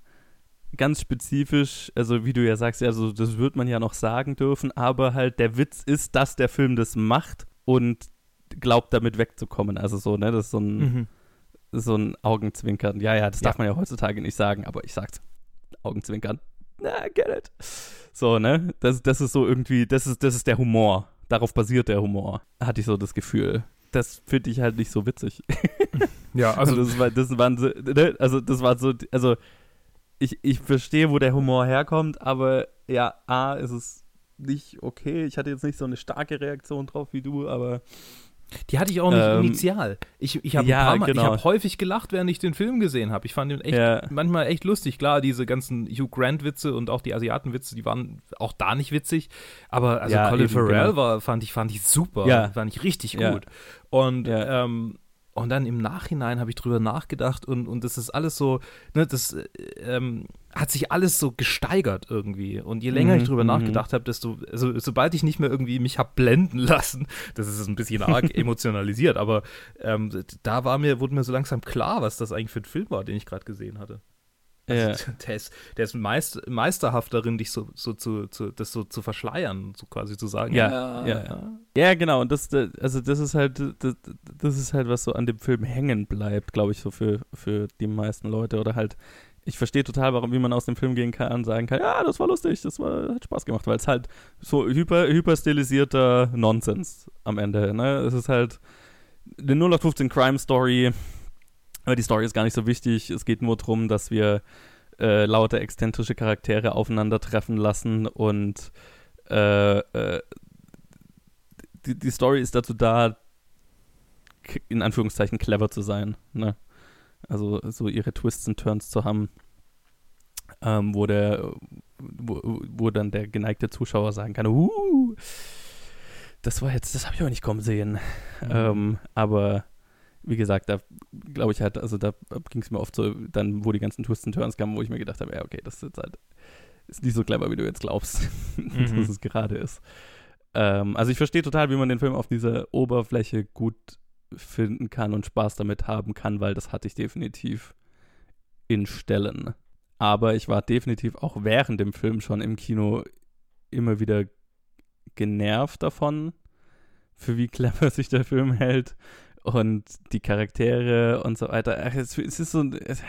ganz spezifisch, also wie du ja sagst, also das wird man ja noch sagen dürfen, aber halt der Witz ist, dass der Film das macht und glaubt damit wegzukommen. Also so, ne, das ist so ein, mhm. so ein Augenzwinkern. Ja, ja, das ja. darf man ja heutzutage nicht sagen, aber ich sag's. Augenzwinkern. Na, get it. So, ne? Das, das ist so irgendwie, das ist, das ist der Humor. Darauf basiert der Humor. Hatte ich so das Gefühl. Das finde ich halt nicht so witzig. Ja, *laughs* also, also das war, das waren so, ne? also das war so, also ich, ich verstehe, wo der Humor herkommt, aber ja, A, ist es nicht okay. Ich hatte jetzt nicht so eine starke Reaktion drauf wie du, aber die hatte ich auch nicht ähm, initial. Ich, ich habe ja, genau. hab häufig gelacht, während ich den Film gesehen habe. Ich fand ihn echt ja. manchmal echt lustig. Klar, diese ganzen Hugh Grant-Witze und auch die Asiaten-Witze, die waren auch da nicht witzig. Aber also ja, Colin eben, Farrell genau. war, fand ich, fand ich super. Ja. Fand ich richtig gut. Und ähm, und dann im Nachhinein habe ich drüber nachgedacht und, und das ist alles so, ne, das äh, ähm, hat sich alles so gesteigert irgendwie. Und je länger mhm, ich drüber mhm. nachgedacht habe, desto, also sobald ich nicht mehr irgendwie mich habe blenden lassen, *laughs* das ist ein bisschen arg *laughs* emotionalisiert, aber ähm, da war mir, wurde mir so langsam klar, was das eigentlich für ein Film war, den ich gerade gesehen hatte. Also, ja. *laughs* der, ist, der ist meist, meisterhaft darin, dich so, so zu, zu, das so zu verschleiern, so quasi zu sagen. Ja, ja, ja. Ja, genau. Und das, also das ist halt, das, das ist halt, was so an dem Film hängen bleibt, glaube ich, so für, für die meisten Leute. Oder halt, ich verstehe total, warum, wie man aus dem Film gehen kann und sagen kann, ja, das war lustig, das war, hat Spaß gemacht, weil es halt so hyper, hyper stilisierter Nonsens am Ende, ne? Es ist halt eine 0815 Crime Story, aber die Story ist gar nicht so wichtig. Es geht nur darum, dass wir äh, lauter exzentrische Charaktere aufeinandertreffen lassen und äh, äh, die, die Story ist dazu da, in Anführungszeichen clever zu sein. Ne? Also so ihre Twists und Turns zu haben, ähm, wo der, wo, wo dann der geneigte Zuschauer sagen kann, uh, das war jetzt, das habe ich aber nicht kommen sehen. Mhm. Ähm, aber wie gesagt, da glaube ich halt, also da ging es mir oft so, dann, wo die ganzen Twists und Turns kamen, wo ich mir gedacht habe, ja, okay, das ist jetzt halt, ist nicht so clever, wie du jetzt glaubst, *laughs* mhm. dass es gerade ist. Ähm, also ich verstehe total, wie man den Film auf dieser Oberfläche gut finden kann und Spaß damit haben kann, weil das hatte ich definitiv in Stellen. Aber ich war definitiv auch während dem Film schon im Kino immer wieder genervt davon, für wie clever *laughs* sich der Film hält und die Charaktere und so weiter. Es, es ist so. Es,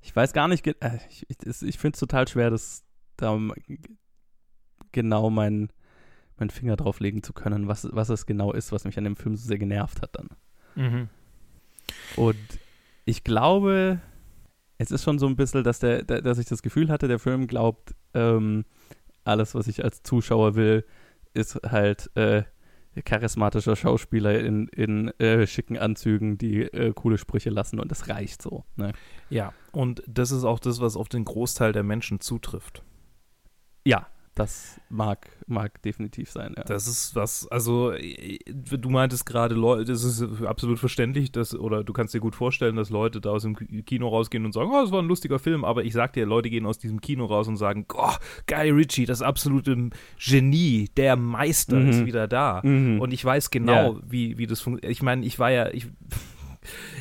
ich weiß gar nicht, äh, ich, ich, ich finde es total schwer, das da genau meinen mein Finger drauflegen zu können, was, was es genau ist, was mich an dem Film so sehr genervt hat dann. Mhm. Und ich glaube, es ist schon so ein bisschen, dass, der, der dass ich das Gefühl hatte, der Film glaubt, ähm, alles, was ich als Zuschauer will, ist halt äh, charismatischer Schauspieler in, in äh, schicken Anzügen, die äh, coole Sprüche lassen und das reicht so. Ne? Ja, und das ist auch das, was auf den Großteil der Menschen zutrifft. Ja, das mag, mag definitiv sein, ja. Das ist was, also du meintest gerade, das ist absolut verständlich, dass, oder du kannst dir gut vorstellen, dass Leute da aus dem Kino rausgehen und sagen, oh, das war ein lustiger Film, aber ich sag dir, Leute gehen aus diesem Kino raus und sagen, oh, Guy Ritchie, das absolute Genie, der Meister mhm. ist wieder da. Mhm. Und ich weiß genau, ja. wie, wie das funktioniert. Ich meine, ich war ja, ich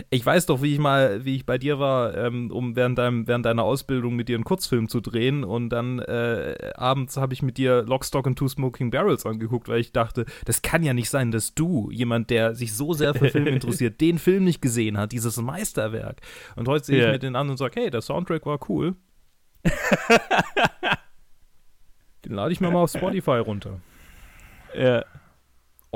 Ich weiß doch, wie ich mal, wie ich bei dir war, ähm, um während, deinem, während deiner Ausbildung mit dir einen Kurzfilm zu drehen und dann äh, abends habe ich mit dir Lockstock and Two Smoking Barrels angeguckt, weil ich dachte, das kann ja nicht sein, dass du, jemand, der sich so sehr für Film *laughs* interessiert, den Film nicht gesehen hat, dieses Meisterwerk. Und heute sehe yeah. ich mir den an und sage, hey, der Soundtrack war cool. *laughs* den lade ich mir mal auf Spotify runter. Ja.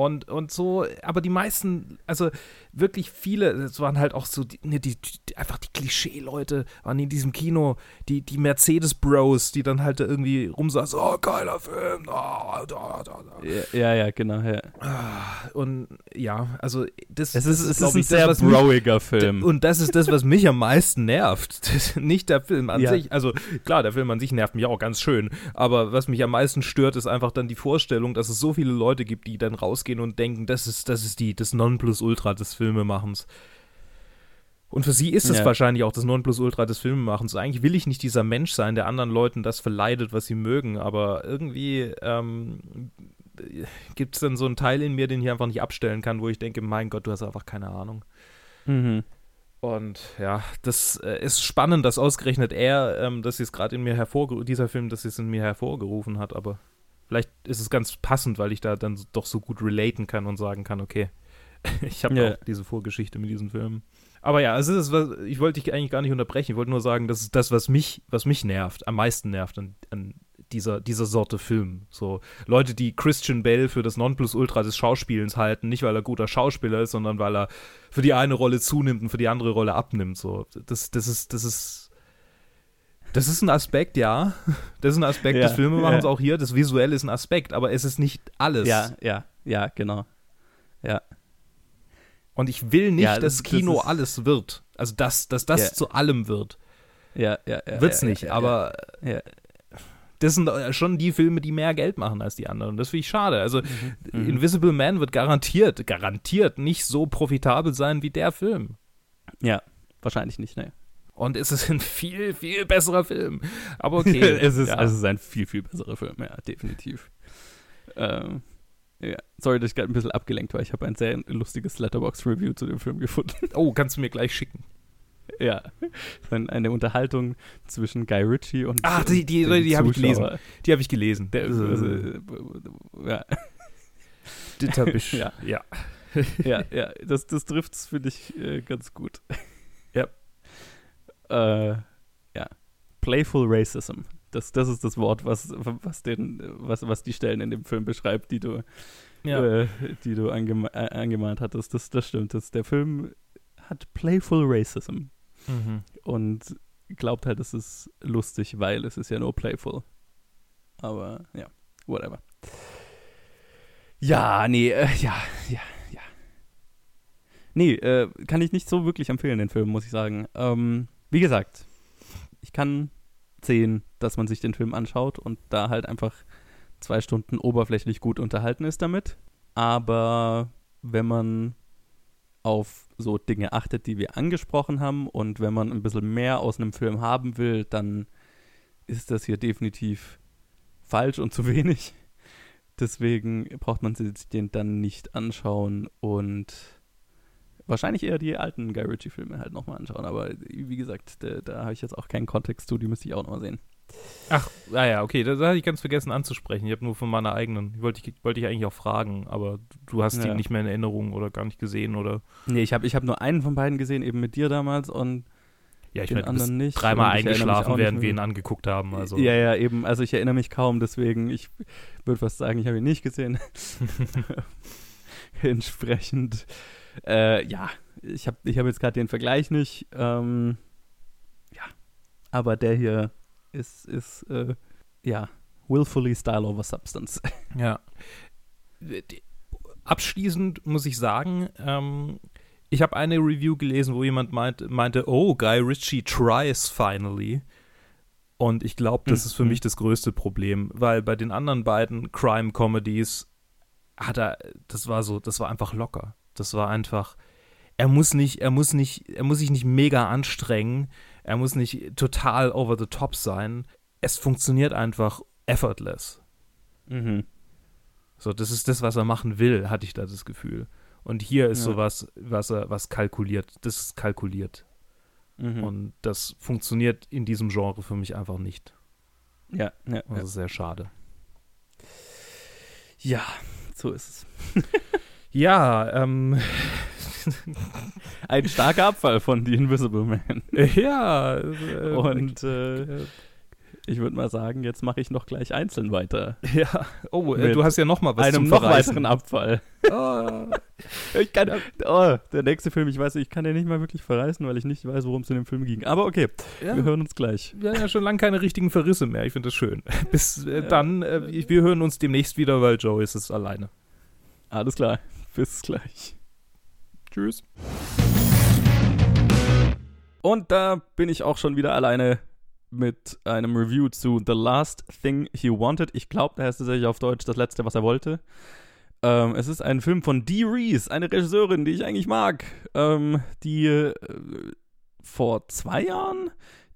Und, und so, aber die meisten, also wirklich viele, es waren halt auch so, die, ne, die, die, einfach die Klischee-Leute waren in diesem Kino, die, die Mercedes-Bros, die dann halt irgendwie rumsaßen, oh, geiler Film, da, da, da, da. Ja, ja, genau, ja. Ah, und ja, also das, es ist, das ist, es ist ein sehr broiger Film. Und das ist das, was mich am meisten nervt. *laughs* Nicht der Film an ja. sich, also klar, der Film an sich nervt mich auch ganz schön, aber was mich am meisten stört, ist einfach dann die Vorstellung, dass es so viele Leute gibt, die dann rausgehen und denken, das ist, das ist die, das Nonplusultra des Filmemachens. Und für sie ist es ja. wahrscheinlich auch das Nonplusultra des Filmemachens. Eigentlich will ich nicht dieser Mensch sein, der anderen Leuten das verleidet, was sie mögen, aber irgendwie ähm, gibt es dann so einen Teil in mir, den ich einfach nicht abstellen kann, wo ich denke, mein Gott, du hast einfach keine Ahnung. Mhm. Und ja, das äh, ist spannend, dass ausgerechnet er, ähm, dass es gerade in mir hervorgerufen, dieser Film, dass es in mir hervorgerufen hat, aber Vielleicht ist es ganz passend, weil ich da dann doch so gut relaten kann und sagen kann, okay, *laughs* ich habe ja. auch diese Vorgeschichte mit diesem Film. Aber ja, es ist was, ich wollte dich eigentlich gar nicht unterbrechen. Ich wollte nur sagen, das ist das, was mich, was mich nervt, am meisten nervt an, an dieser, dieser Sorte Film. So Leute, die Christian Bell für das Nonplusultra des Schauspielens halten, nicht weil er guter Schauspieler ist, sondern weil er für die eine Rolle zunimmt und für die andere Rolle abnimmt. So, das, das ist, das ist das ist ein Aspekt, ja. Das ist ein Aspekt ja, des Filmemachens ja. auch hier. Das Visuelle ist ein Aspekt, aber es ist nicht alles. Ja, ja, ja, genau. Ja. Und ich will nicht, ja, das, dass Kino das alles wird. Also, dass, dass das ja. zu allem wird. Ja, ja, ja. Wird's nicht, aber das sind schon die Filme, die mehr Geld machen als die anderen. Das finde ich schade. Also, mhm. mhm. Invisible Man wird garantiert, garantiert nicht so profitabel sein wie der Film. Ja, wahrscheinlich nicht, ne. Und es ist ein viel, viel besserer Film. Aber okay. *laughs* es, ist, ja. es ist ein viel, viel besserer Film, ja, definitiv. Ähm, ja. Sorry, dass ich gerade ein bisschen abgelenkt war. Ich habe ein sehr lustiges Letterbox-Review zu dem Film gefunden. *laughs* Oh, kannst du mir gleich schicken. Ja, eine Unterhaltung zwischen Guy Ritchie und. Ach, die, die, die, die habe ich gelesen. Die habe ich gelesen. Der, also, also, ja. Das habe ich. ja. ja. ja, ja, das, das trifft es, finde ich, äh, ganz gut. Ja äh, ja, Playful Racism. Das, das ist das Wort, was, was, den, was, was die Stellen in dem Film beschreibt, die du, ja. äh, die du angema äh, angemahnt hattest. Das, das stimmt. Das, der Film hat Playful Racism. Mhm. Und glaubt halt, es ist lustig, weil es ist ja nur playful. Aber ja, whatever. Ja, nee, äh, ja, ja, ja. Nee, äh, kann ich nicht so wirklich empfehlen, den Film, muss ich sagen. Ähm, wie gesagt, ich kann sehen, dass man sich den Film anschaut und da halt einfach zwei Stunden oberflächlich gut unterhalten ist damit. Aber wenn man auf so Dinge achtet, die wir angesprochen haben und wenn man ein bisschen mehr aus einem Film haben will, dann ist das hier definitiv falsch und *laughs* zu wenig. Deswegen braucht man sich den dann nicht anschauen und wahrscheinlich eher die alten Guy Ritchie-Filme halt nochmal anschauen. Aber wie gesagt, da, da habe ich jetzt auch keinen Kontext zu, die müsste ich auch nochmal sehen. Ach, naja, ah okay, das hatte ich ganz vergessen anzusprechen. Ich habe nur von meiner eigenen, die wollte ich, wollte ich eigentlich auch fragen, aber du hast ja. die nicht mehr in Erinnerung oder gar nicht gesehen, oder? Nee, ich habe ich hab nur einen von beiden gesehen, eben mit dir damals und ja, ich den meine, anderen nicht. Dreimal eingeschlafen, während wir ihn angeguckt haben. Also. Ja, ja, eben. Also ich erinnere mich kaum, deswegen, ich würde fast sagen, ich habe ihn nicht gesehen. *laughs* *laughs* Entsprechend äh, ja, ich habe ich hab jetzt gerade den Vergleich nicht. Ähm, ja, aber der hier ist, ist äh, ja, willfully Style over Substance. *laughs* Ja. Abschließend muss ich sagen, ähm, ich habe eine Review gelesen, wo jemand meint, meinte, oh, Guy Ritchie tries finally. Und ich glaube, das ist für mhm. mich das größte Problem, weil bei den anderen beiden Crime-Comedies hat er, das war so, das war einfach locker. Das war einfach, er muss nicht, er muss nicht, er muss sich nicht mega anstrengen, er muss nicht total over the top sein. Es funktioniert einfach effortless. Mhm. So, das ist das, was er machen will, hatte ich da das Gefühl. Und hier ist Ja. sowas, was er, was kalkuliert. Das ist kalkuliert. Mhm. Und das funktioniert in diesem Genre für mich einfach nicht. ja, ja, Das ja. ist sehr schade. ja, so ist es. *laughs* Ja, ähm, *laughs* Ein starker Abfall von The Invisible Man. ja. Äh, Und äh, ich würde mal sagen, jetzt mache ich noch gleich einzeln weiter. ja. Oh, äh, du hast ja noch mal was einem noch weiteren Abfall. Ah. *laughs* Ich kann, oh, der nächste Film, ich weiß, ich kann den nicht mal wirklich verreißen, weil ich nicht weiß, worum es in dem Film ging. Aber okay, Ja. wir hören uns gleich. Wir haben ja schon lange keine richtigen Verrisse mehr. Ich finde das schön. *laughs* Bis äh, dann, äh, wir hören uns demnächst wieder, weil Joe ist es alleine. Alles klar, *laughs* bis gleich. Tschüss. Und da bin ich auch schon wieder alleine mit einem Review zu The Last Thing He Wanted. Ich glaube, da heißt es tatsächlich auf Deutsch das letzte, was er wollte. Ähm, es ist ein Film von Dee Reese, eine Regisseurin, die ich eigentlich mag, ähm, die äh, vor zwei Jahren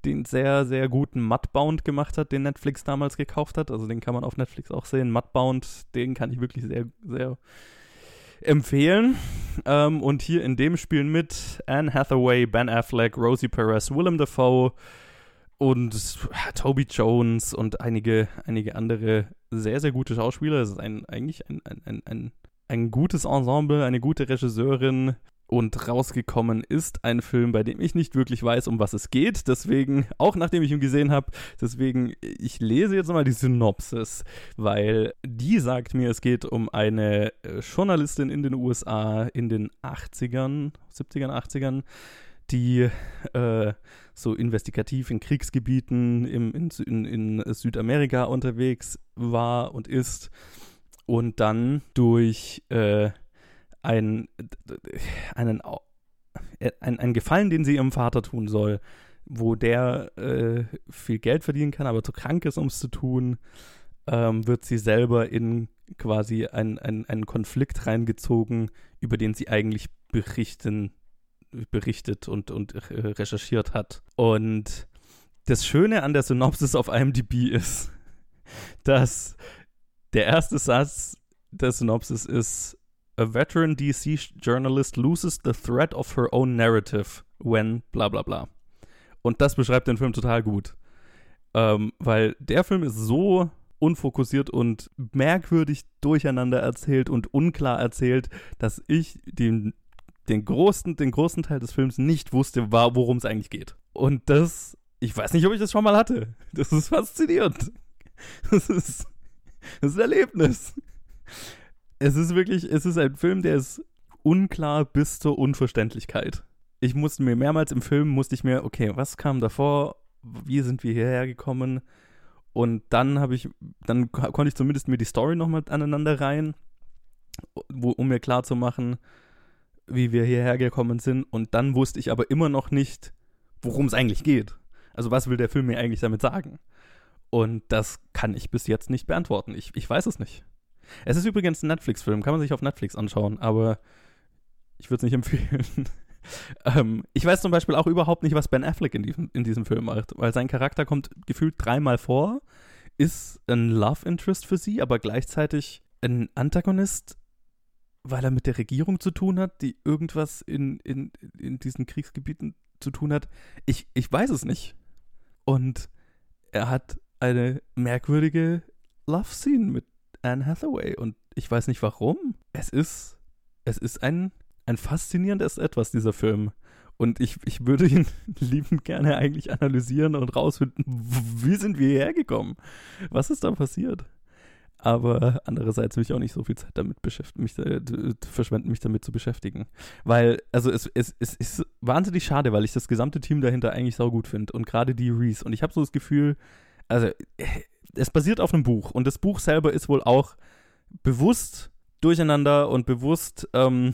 den sehr, sehr guten Mudbound gemacht hat, den Netflix damals gekauft hat. Also den kann man auf Netflix auch sehen. Mudbound, den kann ich wirklich sehr, sehr empfehlen. Ähm, und hier in dem spielen mit Anne Hathaway, Ben Affleck, Rosie Perez, Willem Dafoe und Toby Jones und einige, einige andere sehr, sehr gute Schauspieler. Es ist ein, eigentlich ein, ein, ein, ein gutes Ensemble, eine gute Regisseurin. Und rausgekommen ist ein Film, bei dem ich nicht wirklich weiß, um was es geht. Deswegen, auch nachdem ich ihn gesehen habe, deswegen, ich lese jetzt mal die Synopsis, weil die sagt mir, es geht um eine äh, Journalistin in den USA in den 80ern, 70ern, 80ern, die äh, so investigativ in Kriegsgebieten im, in, in, in Südamerika unterwegs war und ist und dann durch äh, ein, einen, äh, ein, ein Gefallen, den sie ihrem Vater tun soll, wo der äh, viel Geld verdienen kann, aber zu krank ist, um es zu tun, ähm, wird sie selber in quasi ein- ein- einen Konflikt reingezogen, über den sie eigentlich berichten, berichtet und, und äh, recherchiert hat. Und das Schöne an der Synopsis auf IMDb ist, *laughs* dass der erste Satz der Synopsis ist A veteran DC journalist loses the thread of her own narrative when bla bla bla. Und das beschreibt den Film total gut. Ähm, weil der Film ist so unfokussiert und merkwürdig durcheinander erzählt und unklar erzählt, dass ich den, den, großen, den großen Teil des Films nicht wusste, worum es eigentlich geht. Und das, ich weiß nicht, ob ich das schon mal hatte. Das ist faszinierend. Das ist, das ist ein Erlebnis. Es ist wirklich, es ist ein Film, der ist unklar bis zur Unverständlichkeit. Ich musste mir mehrmals im Film, musste ich mir, okay, was kam davor? Wie sind wir hierher gekommen? Und dann habe ich, dann ko- konnte ich zumindest mir die Story nochmal aneinander rein, wo, um mir klar zu machen, wie wir hierher gekommen sind. Und dann wusste ich aber immer noch nicht, worum es eigentlich geht. Also was will der Film mir eigentlich damit sagen? Und das kann ich bis jetzt nicht beantworten. Ich, ich weiß es nicht. Es ist übrigens ein Netflix-Film, kann man sich auf Netflix anschauen, aber ich würde es nicht empfehlen. *laughs* ähm, ich weiß zum Beispiel auch überhaupt nicht, was Ben Affleck in diesem, in diesem Film macht, weil sein Charakter kommt gefühlt dreimal vor, ist ein Love Interest für sie, aber gleichzeitig ein Antagonist, weil er mit der Regierung zu tun hat, die irgendwas in, in, in diesen Kriegsgebieten zu tun hat. Ich, ich weiß es nicht. Und er hat eine merkwürdige Love-Scene mit Anne Hathaway und ich weiß nicht warum. Es ist, es ist ein, ein faszinierendes Etwas, dieser Film. Und ich, ich würde ihn *laughs* liebend gerne eigentlich analysieren und rausfinden, wie sind wir hierher gekommen? Was ist da passiert? Aber andererseits will ich auch nicht so viel Zeit damit beschäftigen, mich, verschwenden, mich damit zu beschäftigen. Weil, also es, es, es ist wahnsinnig schade, weil ich das gesamte Team dahinter eigentlich saugut finde. Und gerade die Reese. Und ich habe so das Gefühl, also äh, es basiert auf einem Buch. Und das Buch selber ist wohl auch bewusst durcheinander und bewusst, ähm,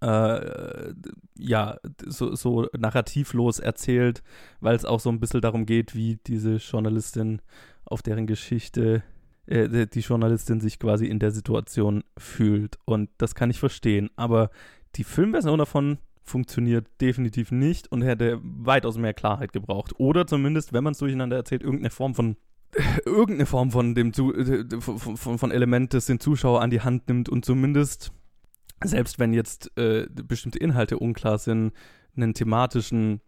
äh, ja, so, so narrativlos erzählt, weil es auch so ein bisschen darum geht, wie diese Journalistin auf deren Geschichte, äh, die- Journalistin sich quasi in der Situation fühlt. Und das kann ich verstehen. Aber die Filmversion davon funktioniert definitiv nicht und hätte weitaus mehr Klarheit gebraucht. Oder zumindest, wenn man es durcheinander erzählt, irgendeine Form von irgendeine Form von dem Zu äh, von, von, von Element, das den Zuschauer an die Hand nimmt und zumindest selbst wenn jetzt äh, bestimmte Inhalte unklar sind, einen thematischen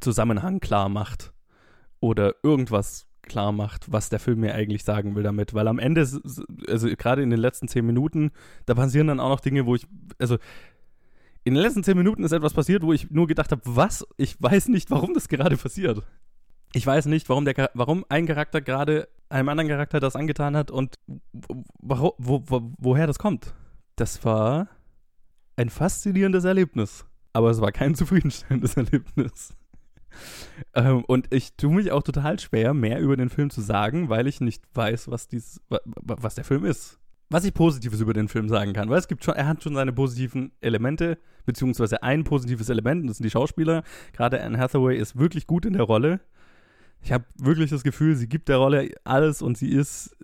Zusammenhang klar macht oder irgendwas klar macht, was der Film mir eigentlich sagen will damit. Weil am Ende, also gerade in den letzten zehn Minuten, da passieren dann auch noch Dinge, wo ich, also in den letzten zehn Minuten ist etwas passiert, wo ich nur gedacht habe, was? Ich weiß nicht, warum das gerade passiert. Ich weiß nicht, warum, der, warum ein Charakter gerade einem anderen Charakter das angetan hat und wo, wo, wo, woher das kommt. Das war ein faszinierendes Erlebnis. Aber es war kein *laughs* zufriedenstellendes Erlebnis. ähm, und ich tue mich auch total schwer, mehr über den Film zu sagen, weil ich nicht weiß, was, dies, was der Film ist. Was ich Positives über den Film sagen kann, weil es gibt schon, er hat schon seine positiven Elemente, beziehungsweise ein positives Element, und das sind die Schauspieler. Gerade Anne Hathaway ist wirklich gut in der Rolle. Ich habe wirklich das Gefühl, sie gibt der Rolle alles und sie ist,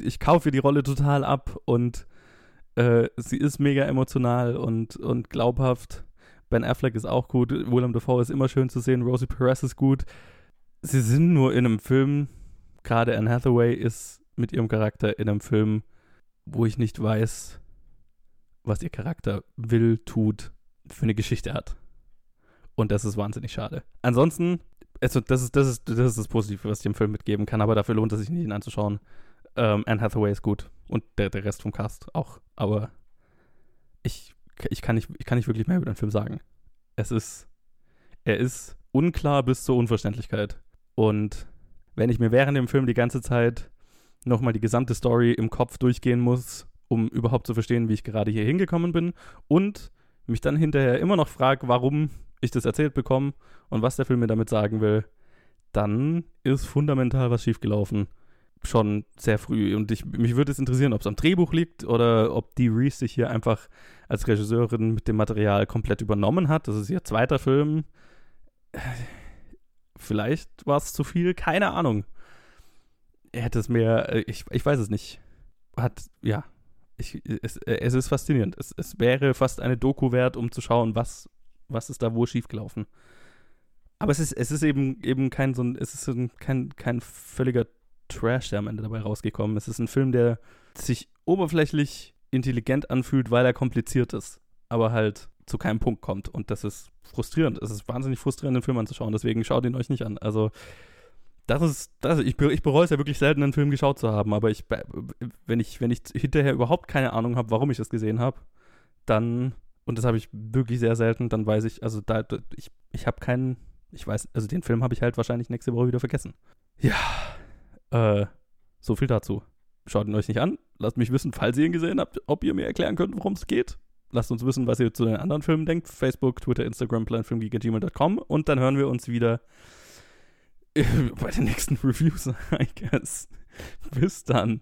ich kaufe die Rolle total ab und äh, sie ist mega emotional und, und glaubhaft. Ben Affleck ist auch gut, Willem Dafoe ist immer schön zu sehen, Rosie Perez ist gut. Sie sind nur in einem Film, gerade Anne Hathaway ist mit ihrem Charakter in einem Film, wo ich nicht weiß, was ihr Charakter will, tut, für eine Geschichte hat. Und das ist wahnsinnig schade. Ansonsten, also das ist, das ist, das ist das Positive, was ich dem Film mitgeben kann, aber dafür lohnt es sich nicht, ihn anzuschauen. Ähm, Anne Hathaway ist gut und der, der Rest vom Cast auch. Aber ich ich kann nicht, ich kann nicht wirklich mehr über den Film sagen. Es ist, er ist unklar bis zur Unverständlichkeit. Und wenn ich mir während dem Film die ganze Zeit nochmal die gesamte Story im Kopf durchgehen muss, um überhaupt zu verstehen, wie ich gerade hier hingekommen bin und mich dann hinterher immer noch frage, warum ich das erzählt bekomme und was der Film mir damit sagen will, dann ist fundamental was schiefgelaufen schon sehr früh. Und ich, mich würde es interessieren, ob es am Drehbuch liegt oder ob die Reese sich hier einfach als Regisseurin mit dem Material komplett übernommen hat. Das ist ihr zweiter Film. Vielleicht war es zu viel, keine Ahnung. Er hätte es mehr, äh, ich, ich weiß es nicht. Hat, ja, ich, es, es ist faszinierend. Es, es wäre fast eine Doku wert, um zu schauen, was, was ist da wo schiefgelaufen. Aber es ist, es ist eben, eben kein so ein, es ist ein, kein, kein völliger Trash, der am Ende dabei rausgekommen ist. Es ist ein Film, der sich oberflächlich intelligent anfühlt, weil er kompliziert ist, aber halt zu keinem Punkt kommt. Und das ist frustrierend. Es ist wahnsinnig frustrierend, den Film anzuschauen. Deswegen schaut ihn euch nicht an. Also, das ist, das, ich, ich bereue es ja wirklich selten, einen Film geschaut zu haben. Aber ich, wenn ich, wenn ich hinterher überhaupt keine Ahnung habe, warum ich das gesehen habe, dann, und das habe ich wirklich sehr selten, dann weiß ich, also da, ich, ich habe keinen, ich weiß, also den Film habe ich halt wahrscheinlich nächste Woche wieder vergessen. Ja, äh, so viel dazu. Schaut ihn euch nicht an. Lasst mich wissen, falls ihr ihn gesehen habt, ob ihr mir erklären könnt, worum es geht. Lasst uns wissen, was ihr zu den anderen Filmen denkt. Facebook, Twitter, Instagram, planfilmgeek.gmail.com und dann hören wir uns wieder *laughs* bei den nächsten Reviews, I guess. Bis dann.